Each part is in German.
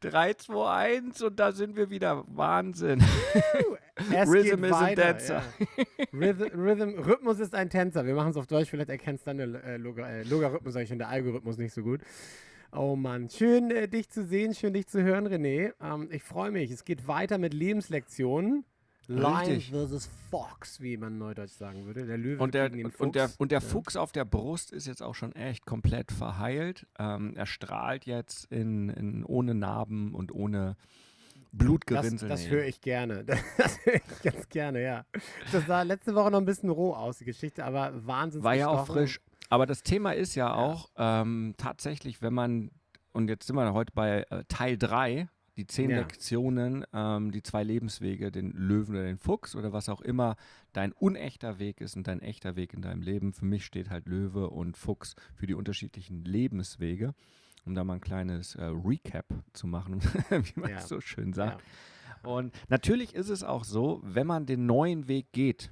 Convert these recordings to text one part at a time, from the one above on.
3, 2, 1 und da sind wir wieder. Wahnsinn. Es Rhythm is a dancer. Ja. Rhythm, Rhythm, Rhythmus ist ein Tänzer. Wir machen es auf Deutsch, vielleicht erkennst du dann der äh, äh, Logarithmus, sage ich schon, der Algorithmus nicht so gut. Oh Mann, schön äh, dich zu sehen, schön dich zu hören, René. Ähm, ich freue mich. Es geht weiter mit Lebenslektionen. Lion versus Fox, wie man neudeutsch sagen würde. Der Löwe und der, gegen den Fuchs. Und der, und der ja. Fuchs auf der Brust ist jetzt auch schon echt komplett verheilt. Ähm, er strahlt jetzt in, in, ohne Narben und ohne Blutgerinnsel. Das, das höre ich gerne. Das höre ich ganz gerne, ja. Das sah letzte Woche noch ein bisschen roh aus, die Geschichte, aber wahnsinnig. War ja auch frisch. Aber das Thema ist ja, ja. auch ähm, tatsächlich, wenn man, und jetzt sind wir heute bei äh, Teil 3 die zehn ja. Lektionen, ähm, die zwei Lebenswege, den Löwen oder den Fuchs oder was auch immer dein unechter Weg ist und dein echter Weg in deinem Leben. Für mich steht halt Löwe und Fuchs für die unterschiedlichen Lebenswege, um da mal ein kleines äh, Recap zu machen, wie man ja. so schön sagt. Ja. Und natürlich ist es auch so, wenn man den neuen Weg geht,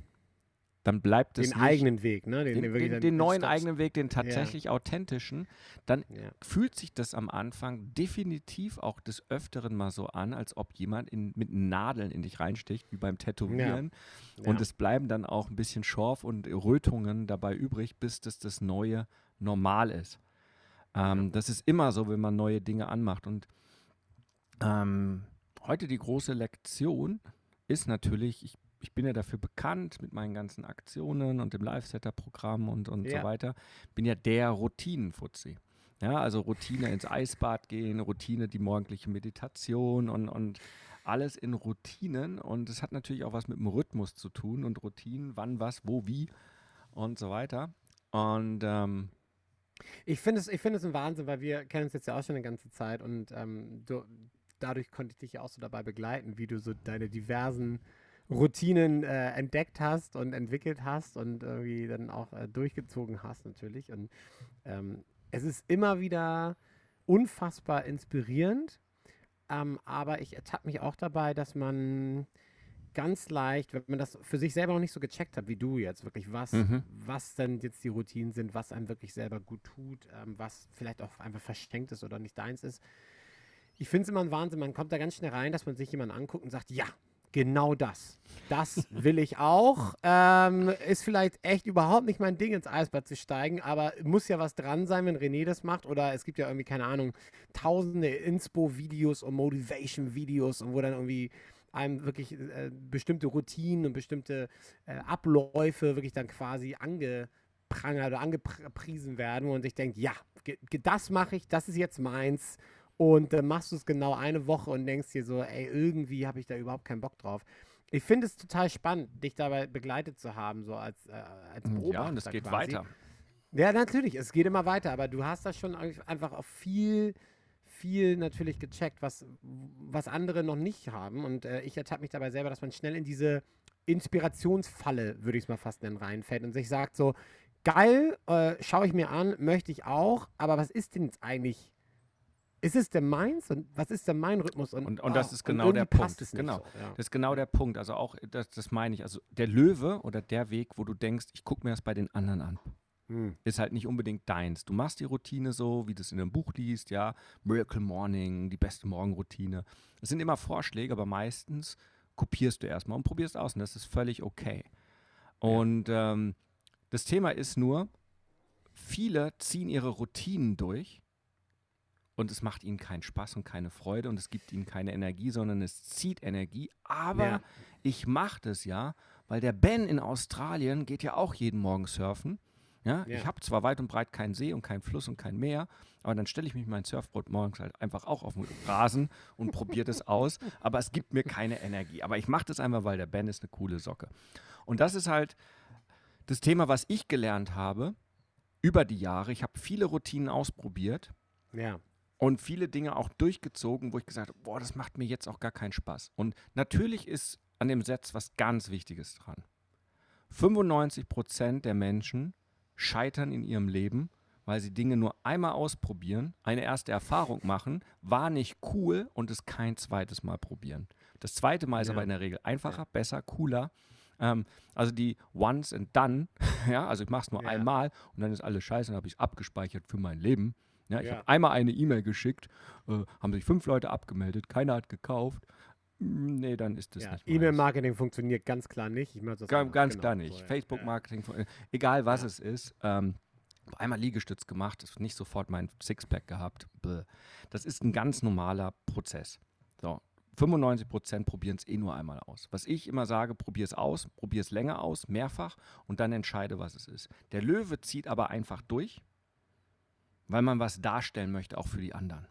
dann bleibt es. Den nicht, eigenen Weg, ne? Den, den, den, den neuen eigenen Weg, den tatsächlich ja. authentischen, dann ja. fühlt sich das am Anfang definitiv auch des Öfteren mal so an, als ob jemand in, mit Nadeln in dich reinsticht, wie beim Tätowieren. Ja. Und es bleiben dann auch ein bisschen Schorf und Rötungen dabei übrig, bis das das neue Normal ist. Ähm, das ist immer so, wenn man neue Dinge anmacht. Und ähm, heute die große Lektion ist natürlich, ich ich bin ja dafür bekannt mit meinen ganzen Aktionen und dem Live-Setter-Programm und, und ja. so weiter. Bin ja der Routinenfuzzi. Ja, also Routine ins Eisbad gehen, Routine die morgendliche Meditation und, und alles in Routinen. Und es hat natürlich auch was mit dem Rhythmus zu tun und Routinen, wann, was, wo, wie und so weiter. Und ähm, ich finde es, find es ein Wahnsinn, weil wir kennen uns jetzt ja auch schon eine ganze Zeit und ähm, du, dadurch konnte ich dich ja auch so dabei begleiten, wie du so deine diversen Routinen äh, entdeckt hast und entwickelt hast und irgendwie dann auch äh, durchgezogen hast natürlich. Und ähm, es ist immer wieder unfassbar inspirierend, ähm, aber ich ertappe mich auch dabei, dass man ganz leicht, wenn man das für sich selber noch nicht so gecheckt hat, wie du jetzt wirklich, was, mhm. was denn jetzt die Routinen sind, was einem wirklich selber gut tut, ähm, was vielleicht auch einfach verschenkt ist oder nicht deins ist. Ich finde es immer ein Wahnsinn, man kommt da ganz schnell rein, dass man sich jemanden anguckt und sagt, ja, Genau das. Das will ich auch. Ähm, ist vielleicht echt überhaupt nicht mein Ding, ins Eisbad zu steigen, aber muss ja was dran sein, wenn René das macht. Oder es gibt ja irgendwie, keine Ahnung, tausende Inspo-Videos und Motivation-Videos, wo dann irgendwie einem wirklich äh, bestimmte Routinen und bestimmte äh, Abläufe wirklich dann quasi angeprangert oder angepriesen werden und ich denke, ja, das mache ich, das ist jetzt meins und dann machst du es genau eine Woche und denkst dir so, ey, irgendwie habe ich da überhaupt keinen Bock drauf. Ich finde es total spannend, dich dabei begleitet zu haben, so als, äh, als Beobachter. Ja, und es geht quasi. weiter. Ja, natürlich, es geht immer weiter, aber du hast da schon einfach auf viel, viel natürlich gecheckt, was, was andere noch nicht haben. Und äh, ich ertappe mich dabei selber, dass man schnell in diese Inspirationsfalle, würde ich es mal fast nennen, reinfällt und sich sagt so, geil, äh, schaue ich mir an, möchte ich auch, aber was ist denn jetzt eigentlich ist es denn meins und was ist denn mein Rhythmus? Und, und, und das ist genau der Punkt. genau. So, ja. Das ist genau der Punkt. Also auch, das, das meine ich. Also der Löwe oder der Weg, wo du denkst, ich gucke mir das bei den anderen an. Hm. Ist halt nicht unbedingt deins. Du machst die Routine so, wie du es in einem Buch liest, ja, Miracle Morning, die beste Morgenroutine. Das sind immer Vorschläge, aber meistens kopierst du erstmal und probierst aus und das ist völlig okay. Und ja. ähm, das Thema ist nur, viele ziehen ihre Routinen durch und es macht ihnen keinen Spaß und keine Freude und es gibt ihnen keine Energie, sondern es zieht Energie. Aber ja. ich mache das ja, weil der Ben in Australien geht ja auch jeden Morgen surfen. Ja, ja. ich habe zwar weit und breit keinen See und keinen Fluss und kein Meer, aber dann stelle ich mich mein Surfboard morgens halt einfach auch auf den Rasen und probiere das aus. Aber es gibt mir keine Energie. Aber ich mache das einfach, weil der Ben ist eine coole Socke. Und das ist halt das Thema, was ich gelernt habe über die Jahre. Ich habe viele Routinen ausprobiert. Ja. Und viele Dinge auch durchgezogen, wo ich gesagt habe, boah, das macht mir jetzt auch gar keinen Spaß. Und natürlich ist an dem Satz was ganz Wichtiges dran. 95 Prozent der Menschen scheitern in ihrem Leben, weil sie Dinge nur einmal ausprobieren, eine erste Erfahrung machen, war nicht cool und es kein zweites Mal probieren. Das zweite Mal ist ja. aber in der Regel einfacher, besser, cooler. Ähm, also die Once and Done, ja, also ich mache es nur ja. einmal und dann ist alles scheiße und habe ich es abgespeichert für mein Leben. Ja, ich ja. habe einmal eine E-Mail geschickt, äh, haben sich fünf Leute abgemeldet, keiner hat gekauft. Hm, nee, dann ist das ja, nicht. E-Mail-Marketing funktioniert ganz klar nicht. Ich das ganz, ganz genau. klar nicht. So, Facebook-Marketing, egal was es ist. Ähm, einmal Liegestütz gemacht, nicht sofort mein Sixpack gehabt. Bäh. Das ist ein ganz normaler Prozess. So, 95 Prozent probieren es eh nur einmal aus. Was ich immer sage, probier es aus, probier es länger aus, mehrfach und dann entscheide, was es ist. Der Löwe zieht aber einfach durch, weil man was darstellen möchte, auch für die anderen.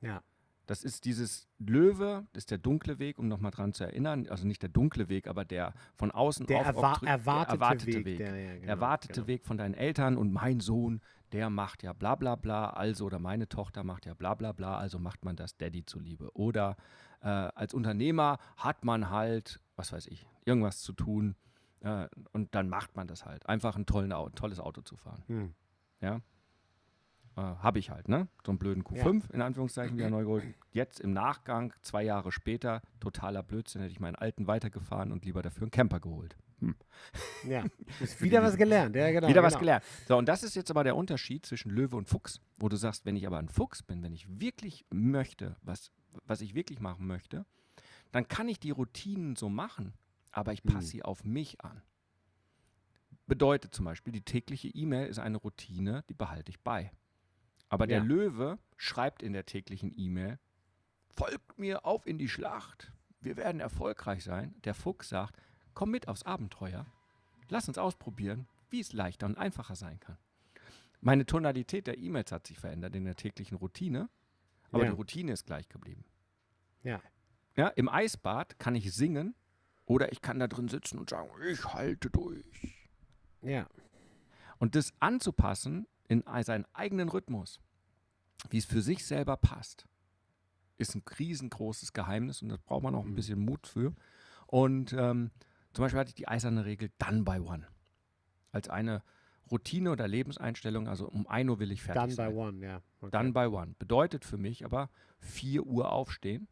Ja. Das ist dieses Löwe, das ist der dunkle Weg, um nochmal dran zu erinnern. Also nicht der dunkle Weg, aber der von außen der, erwa erwartete, der erwartete, Weg. Weg. Der, ja, genau, erwartete genau. Weg von deinen Eltern und mein Sohn, der macht ja bla bla bla, also oder meine Tochter macht ja bla bla bla, also macht man das Daddy zuliebe. Oder äh, als Unternehmer hat man halt, was weiß ich, irgendwas zu tun äh, und dann macht man das halt. Einfach ein tollen, tolles Auto zu fahren. Hm. Ja. Äh, Habe ich halt, ne? So einen blöden Q5, ja. in Anführungszeichen, wieder neu geholt. Jetzt im Nachgang, zwei Jahre später, totaler Blödsinn, hätte ich meinen alten weitergefahren und lieber dafür einen Camper geholt. Hm. Ja, wieder was gelernt, ja, genau. Wieder genau. was gelernt. So, und das ist jetzt aber der Unterschied zwischen Löwe und Fuchs, wo du sagst, wenn ich aber ein Fuchs bin, wenn ich wirklich möchte, was, was ich wirklich machen möchte, dann kann ich die Routinen so machen, aber ich passe hm. sie auf mich an. Bedeutet zum Beispiel, die tägliche E-Mail ist eine Routine, die behalte ich bei. Aber der ja. Löwe schreibt in der täglichen E-Mail, folgt mir auf in die Schlacht. Wir werden erfolgreich sein. Der Fuchs sagt, komm mit aufs Abenteuer. Lass uns ausprobieren, wie es leichter und einfacher sein kann. Meine Tonalität der E-Mails hat sich verändert in der täglichen Routine, aber ja. die Routine ist gleich geblieben. Ja. Ja, im Eisbad kann ich singen oder ich kann da drin sitzen und sagen, ich halte durch. Ja. Und das anzupassen in seinen eigenen Rhythmus, wie es für sich selber passt, ist ein riesengroßes Geheimnis und da braucht man auch ein mhm. bisschen Mut für. Und ähm, zum Beispiel hatte ich die eiserne Regel Done by One. Als eine Routine oder Lebenseinstellung, also um 1 Uhr will ich fertig Done sein. Done by One, ja. Okay. Done by One. Bedeutet für mich aber 4 Uhr aufstehen,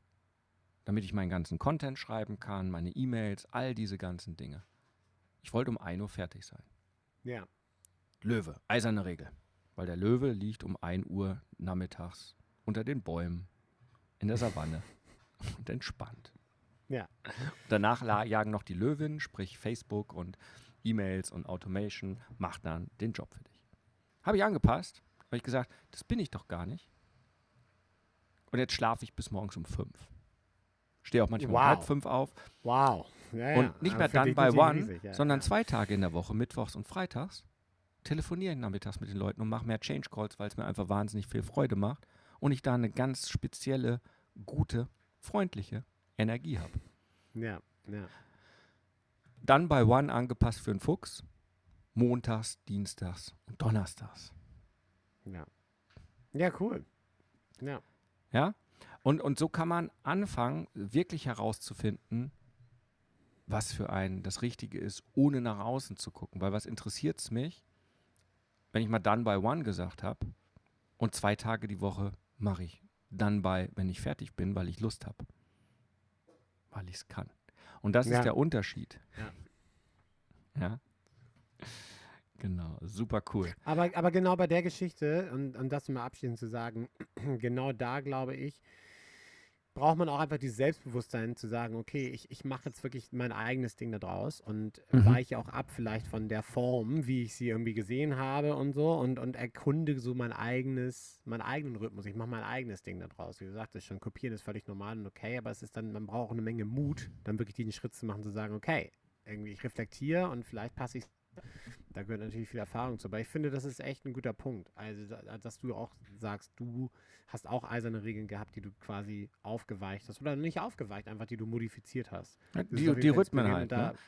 damit ich meinen ganzen Content schreiben kann, meine E-Mails, all diese ganzen Dinge. Ich wollte um 1 Uhr fertig sein. Ja. Löwe, eiserne Regel weil der Löwe liegt um 1 Uhr nachmittags unter den Bäumen in der Savanne und entspannt. Ja. Danach jagen noch die Löwinnen, sprich Facebook und E-Mails und Automation, macht dann den Job für dich. Habe ich angepasst, habe ich gesagt, das bin ich doch gar nicht. Und jetzt schlafe ich bis morgens um fünf. Stehe auch manchmal wow. um halb fünf auf. Wow. Ja, und nicht mehr dann bei One, riesig, ja, sondern ja. zwei Tage in der Woche, mittwochs und freitags telefoniere ich nachmittags mit den Leuten und mache mehr Change Calls, weil es mir einfach wahnsinnig viel Freude macht und ich da eine ganz spezielle, gute, freundliche Energie habe. Ja, ja. Dann bei One angepasst für einen Fuchs. Montags, Dienstags und Donnerstags. Ja. Ja, cool. Ja. Ja? Und, und so kann man anfangen, wirklich herauszufinden, was für einen das Richtige ist, ohne nach außen zu gucken. Weil was interessiert es mich, wenn ich mal Done by One gesagt habe und zwei Tage die Woche mache ich Done by, wenn ich fertig bin, weil ich Lust habe. Weil ich es kann. Und das ja. ist der Unterschied. Ja. ja. Genau, super cool. Aber, aber genau bei der Geschichte, und, und das mal abschließend zu sagen, genau da glaube ich, braucht man auch einfach dieses Selbstbewusstsein zu sagen, okay, ich, ich mache jetzt wirklich mein eigenes Ding da draus und mhm. weiche auch ab vielleicht von der Form, wie ich sie irgendwie gesehen habe und so und, und erkunde so mein eigenes, meinen eigenen Rhythmus. Ich mache mein eigenes Ding da draus. Wie gesagt, das schon kopieren ist völlig normal und okay, aber es ist dann, man braucht eine Menge Mut, dann wirklich diesen Schritt zu machen, zu sagen, okay, irgendwie ich reflektiere und vielleicht passe ich Da gehört natürlich viel Erfahrung zu. Aber ich finde, das ist echt ein guter Punkt. Also, dass du auch sagst, du hast auch eiserne Regeln gehabt, die du quasi aufgeweicht hast. Oder nicht aufgeweicht, einfach die du modifiziert hast. die, die Rhythmen halt. Da, ne?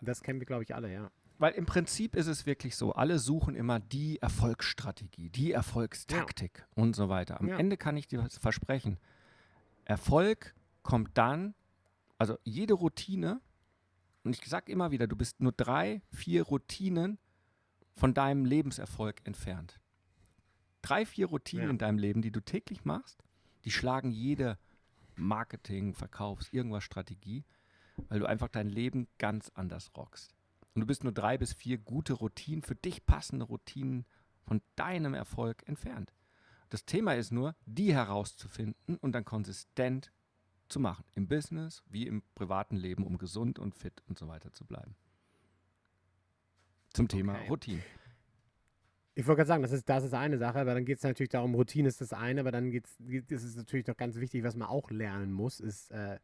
Das kennen wir, glaube ich, alle, ja. Weil im Prinzip ist es wirklich so, alle suchen immer die Erfolgsstrategie, die Erfolgstaktik ja. und so weiter. Am ja. Ende kann ich dir versprechen, Erfolg kommt dann, also jede Routine, und ich sage immer wieder, du bist nur drei, vier Routinen von deinem Lebenserfolg entfernt. Drei, vier Routinen ja. in deinem Leben, die du täglich machst, die schlagen jede Marketing, Verkaufs-, irgendwas Strategie, weil du einfach dein Leben ganz anders rockst. Und du bist nur drei bis vier gute Routinen, für dich passende Routinen von deinem Erfolg entfernt. Das Thema ist nur, die herauszufinden und dann konsistent zu machen. Im Business wie im privaten Leben, um gesund und fit und so weiter zu bleiben. Zum Thema okay. Routine. Ich wollte gerade sagen, das ist, das ist eine Sache, aber dann geht es natürlich darum, Routine ist das eine, aber dann geht's, ist es natürlich noch ganz wichtig, was man auch lernen muss, ist äh,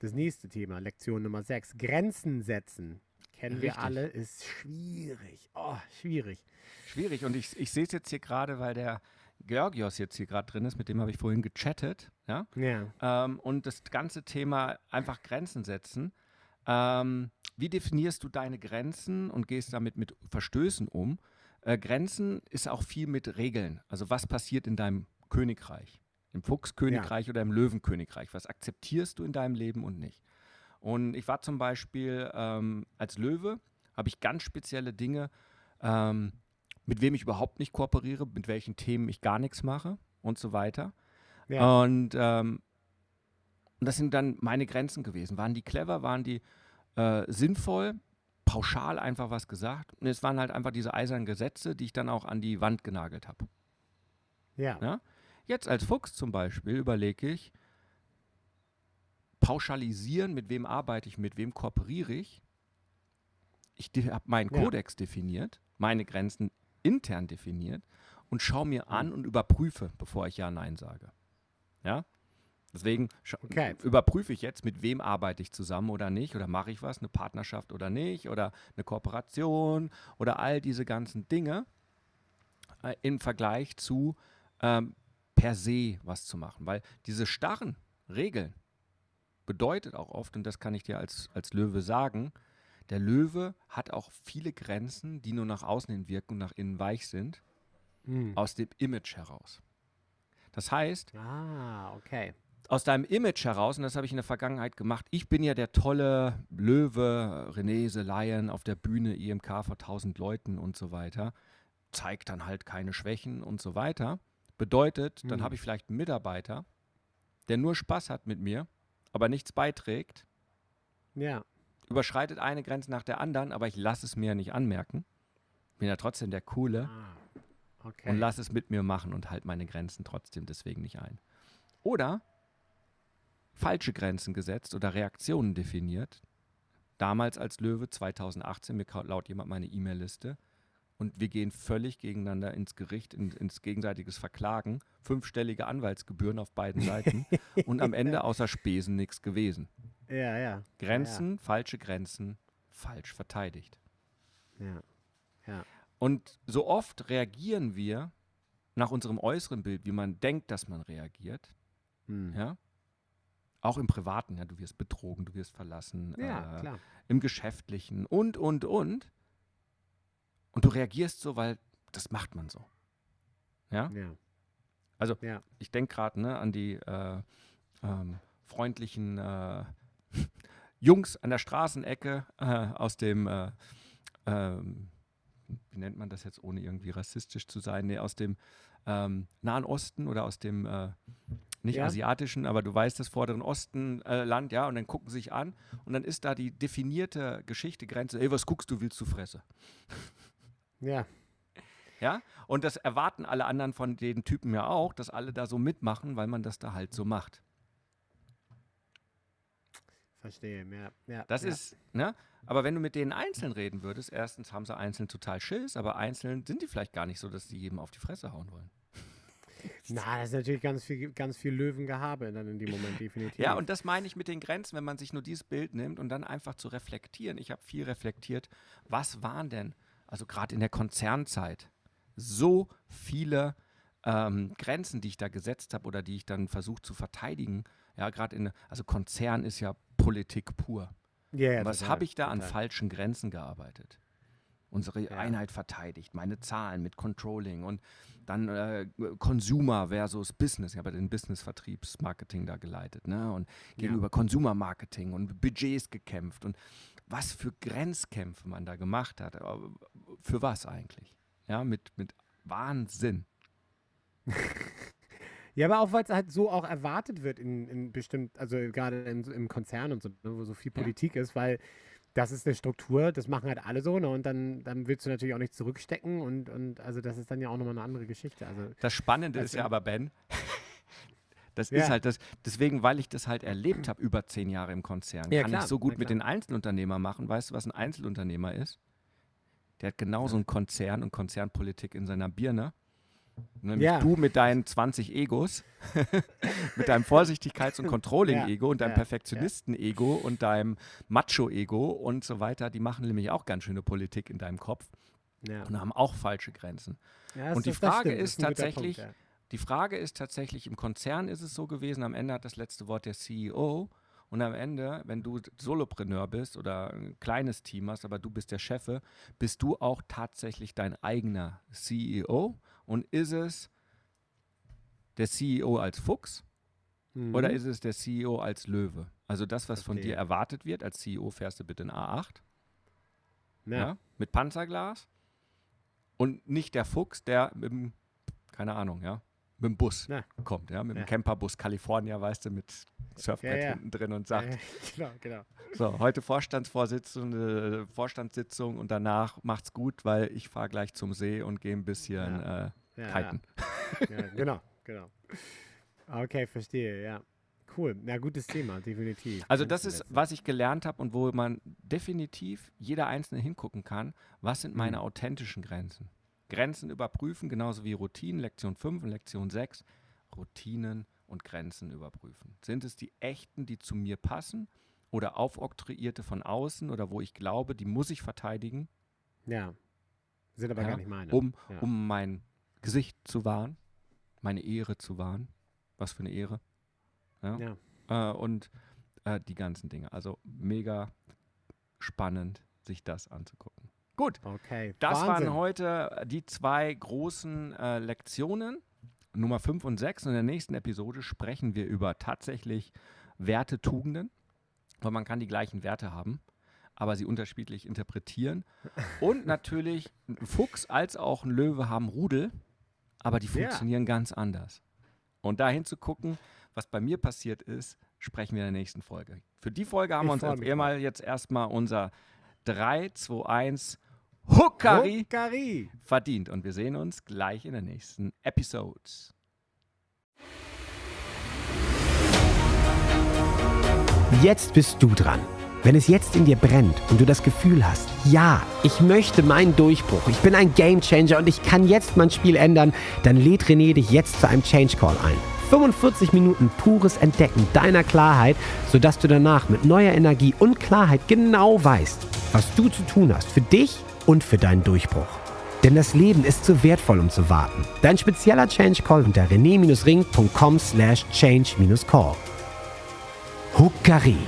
das nächste Thema, Lektion Nummer 6. Grenzen setzen. Kennen Richtig. wir alle, ist schwierig. Oh, schwierig. Schwierig. Und ich, ich sehe es jetzt hier gerade, weil der Georgios jetzt hier gerade drin ist, mit dem habe ich vorhin gechattet. Ja. ja. Ähm, und das ganze Thema einfach Grenzen setzen. Ähm, wie definierst du deine Grenzen und gehst damit mit Verstößen um? Äh, Grenzen ist auch viel mit Regeln. Also was passiert in deinem Königreich? Im Fuchskönigreich ja. oder im Löwenkönigreich? Was akzeptierst du in deinem Leben und nicht? Und ich war zum Beispiel ähm, als Löwe, habe ich ganz spezielle Dinge, ähm, mit wem ich überhaupt nicht kooperiere, mit welchen Themen ich gar nichts mache und so weiter. Ja. Und, ähm, und das sind dann meine Grenzen gewesen. Waren die clever, waren die äh, sinnvoll, pauschal einfach was gesagt? Und es waren halt einfach diese eisernen Gesetze, die ich dann auch an die Wand genagelt habe. Ja. ja. Jetzt als Fuchs zum Beispiel überlege ich, pauschalisieren, mit wem arbeite ich, mit wem kooperiere ich. Ich habe meinen ja. Kodex definiert, meine Grenzen intern definiert und schaue mir an und überprüfe, bevor ich Ja, Nein sage. Ja? Deswegen okay. überprüfe ich jetzt, mit wem arbeite ich zusammen oder nicht, oder mache ich was, eine Partnerschaft oder nicht, oder eine Kooperation oder all diese ganzen Dinge äh, im Vergleich zu ähm, per se was zu machen. Weil diese starren Regeln, bedeutet auch oft, und das kann ich dir als, als Löwe sagen, der Löwe hat auch viele Grenzen, die nur nach außen hin wirken und nach innen weich sind, mhm. aus dem Image heraus. Das heißt, ah, okay. aus deinem Image heraus, und das habe ich in der Vergangenheit gemacht, ich bin ja der tolle Löwe, Renese Lion auf der Bühne, IMK vor 1000 Leuten und so weiter, zeigt dann halt keine Schwächen und so weiter. Bedeutet, mhm. dann hm. habe ich vielleicht einen Mitarbeiter, der nur Spaß hat mit mir aber nichts beiträgt, ja. Überschreitet eine Grenze nach der anderen, aber ich lasse es mir nicht anmerken. Bin ja trotzdem der Coole ah, okay. und lasse es mit mir machen und halte meine Grenzen trotzdem deswegen nicht ein. Oder falsche Grenzen gesetzt oder Reaktionen definiert. Damals als Löwe 2018, mir laut jemand meine E-Mail-Liste, und wir gehen völlig gegeneinander ins Gericht, in, ins gegenseitiges Verklagen, fünfstellige Anwaltsgebühren auf beiden Seiten und am Ende außer Spesen nichts gewesen. Ja, ja. Grenzen, ja. falsche Grenzen, falsch verteidigt. Ja, ja. Und so oft reagieren wir nach unserem äußeren Bild, wie man denkt, dass man reagiert. Hm. Ja. Auch im Privaten, ja, du wirst betrogen, du wirst verlassen, ja, äh, im Geschäftlichen und, und, und. Und du reagierst so, weil das macht man so. Ja? Ja. Also, ja. ich denke gerade ne, an die äh, ähm, freundlichen äh, Jungs an der Straßenecke äh, aus dem, äh, ähm, wie nennt man das jetzt, ohne irgendwie rassistisch zu sein, nee, aus dem ähm, Nahen Osten oder aus dem äh, nicht ja. asiatischen, aber du weißt das vorderen Osten äh, Land, ja, und dann gucken sie sich an und dann ist da die definierte Geschichte, Grenze, ey, was guckst du, willst du Fresse? Ja. Ja, und das erwarten alle anderen von den Typen ja auch, dass alle da so mitmachen, weil man das da halt so macht. Verstehe, ja. ja das ja. ist, ne? Aber wenn du mit denen einzeln reden würdest, erstens haben sie einzeln total Schiss, aber einzeln sind die vielleicht gar nicht so, dass sie jedem auf die Fresse hauen wollen. Na, das ist natürlich ganz viel, ganz viel Löwengehabe dann in dem Moment, definitiv. Ja, und das meine ich mit den Grenzen, wenn man sich nur dieses Bild nimmt und dann einfach zu reflektieren. Ich habe viel reflektiert, was waren denn also gerade in der Konzernzeit, so viele ähm, Grenzen, die ich da gesetzt habe oder die ich dann versucht zu verteidigen. Ja, gerade in, also Konzern ist ja Politik pur. Ja, ja, Was habe ich da an total. falschen Grenzen gearbeitet? Unsere Ja. Einheit verteidigt, meine Zahlen mit Controlling und dann äh, Consumer versus Business. Ich habe den Business-Vertriebsmarketing da geleitet ne? und gegenüber Consumer-Marketing und Budgets gekämpft und was für Grenzkämpfe man da gemacht hat. Aber Für was eigentlich? Ja, mit, mit Wahnsinn. Ja, aber auch weil es halt so auch erwartet wird in, in bestimmt, also gerade in, im Konzern und so, ne, wo so viel Ja. Politik ist, weil das ist eine Struktur, das machen halt alle so, ne? Und dann, dann willst du natürlich auch nicht zurückstecken und, und also das ist dann ja auch nochmal eine andere Geschichte. Also Das Spannende ist ja aber, Ben, das Ja. ist halt das, deswegen, weil ich das halt erlebt habe, über zehn Jahre im Konzern, Ja, kann klar, ich so gut mit den Einzelunternehmern machen. Weißt du, was ein Einzelunternehmer ist? Der hat genauso einen Konzern und Konzernpolitik in seiner Birne. Nämlich Ja. du mit deinen 20 Egos, mit deinem Vorsichtigkeits- und Controlling-Ego und deinem ja, Perfektionisten-Ego und deinem Macho-Ego und so weiter, die machen nämlich auch ganz schöne Politik in deinem Kopf ja. und haben auch falsche Grenzen. Ja, Und die Frage ist tatsächlich, Punkt, Die Frage ist tatsächlich, im Konzern ist es so gewesen, am Ende hat das letzte Wort der CEO. Und am Ende, wenn du Solopreneur bist oder ein kleines Team hast, aber du bist der Chefe, bist du auch tatsächlich dein eigener CEO? Und ist es der CEO als Fuchs. Mhm. oder ist es der CEO als Löwe? Also das, was von dir Verstehe. erwartet wird, als CEO fährst du bitte ein A8 ja. ja. mit Panzerglas und nicht der Fuchs, der mit dem, keine Ahnung, ja, mit dem Bus Ja. kommt, ja, mit dem Ja. Camperbus California, weißt du, mit Surfbrett Ja, ja. hinten drin und sagt, genau, genau. so, heute Vorstandsvorsitzende, Vorstandssitzung und danach macht's gut, weil ich fahre gleich zum See und gehe ein bisschen äh, Ja, kiten. Ja, ja, genau, genau. Okay, verstehe, ja. Cool. Ja, gutes Thema, definitiv. Also das ist, was ich gelernt habe und wo man definitiv jeder Einzelne hingucken kann, was sind meine Mhm. authentischen Grenzen? Grenzen überprüfen, genauso wie Routinen, Lektion 5 und Lektion 6. Routinen und Grenzen überprüfen. Sind es die echten, die zu mir passen oder aufoktroyierte von außen oder wo ich glaube, die muss ich verteidigen. Ja. Sind aber Ja, gar nicht meine. um, Ja. um mein Gesicht zu wahren, meine Ehre zu wahren. Was für eine Ehre. Ja. Ja. Äh, und äh, die ganzen Dinge. Also mega spannend, sich das anzugucken. Gut, Okay. das Wahnsinn. waren heute die zwei großen äh, Lektionen, Nummer 5 und 6. Und in der nächsten Episode sprechen wir über tatsächlich Werte, Tugenden, weil man kann die gleichen Werte haben, aber sie unterschiedlich interpretieren. Und natürlich ein Fuchs als auch ein Löwe haben Rudel, aber die funktionieren ganz anders. Und dahin zu gucken, was bei mir passiert ist, sprechen wir in der nächsten Folge. Für die Folge haben Ich wir uns ehemal jetzt erstmal unser 3, 2, 1 Huckari Huckari. verdient. Und wir sehen uns gleich in der nächsten Episode. Jetzt bist du dran. Wenn es jetzt in dir brennt und du das Gefühl hast, ja, ich möchte meinen Durchbruch, ich bin ein Gamechanger und ich kann jetzt mein Spiel ändern, dann lädt René dich jetzt zu einem Change Call ein. 45 Minuten pures Entdecken deiner Klarheit, sodass du danach mit neuer Energie und Klarheit genau weißt, was du zu tun hast für dich und für deinen Durchbruch. Denn das Leben ist zu wertvoll, um zu warten. Dein spezieller Change Call unter rené-ring.com slash change-call. Huckari.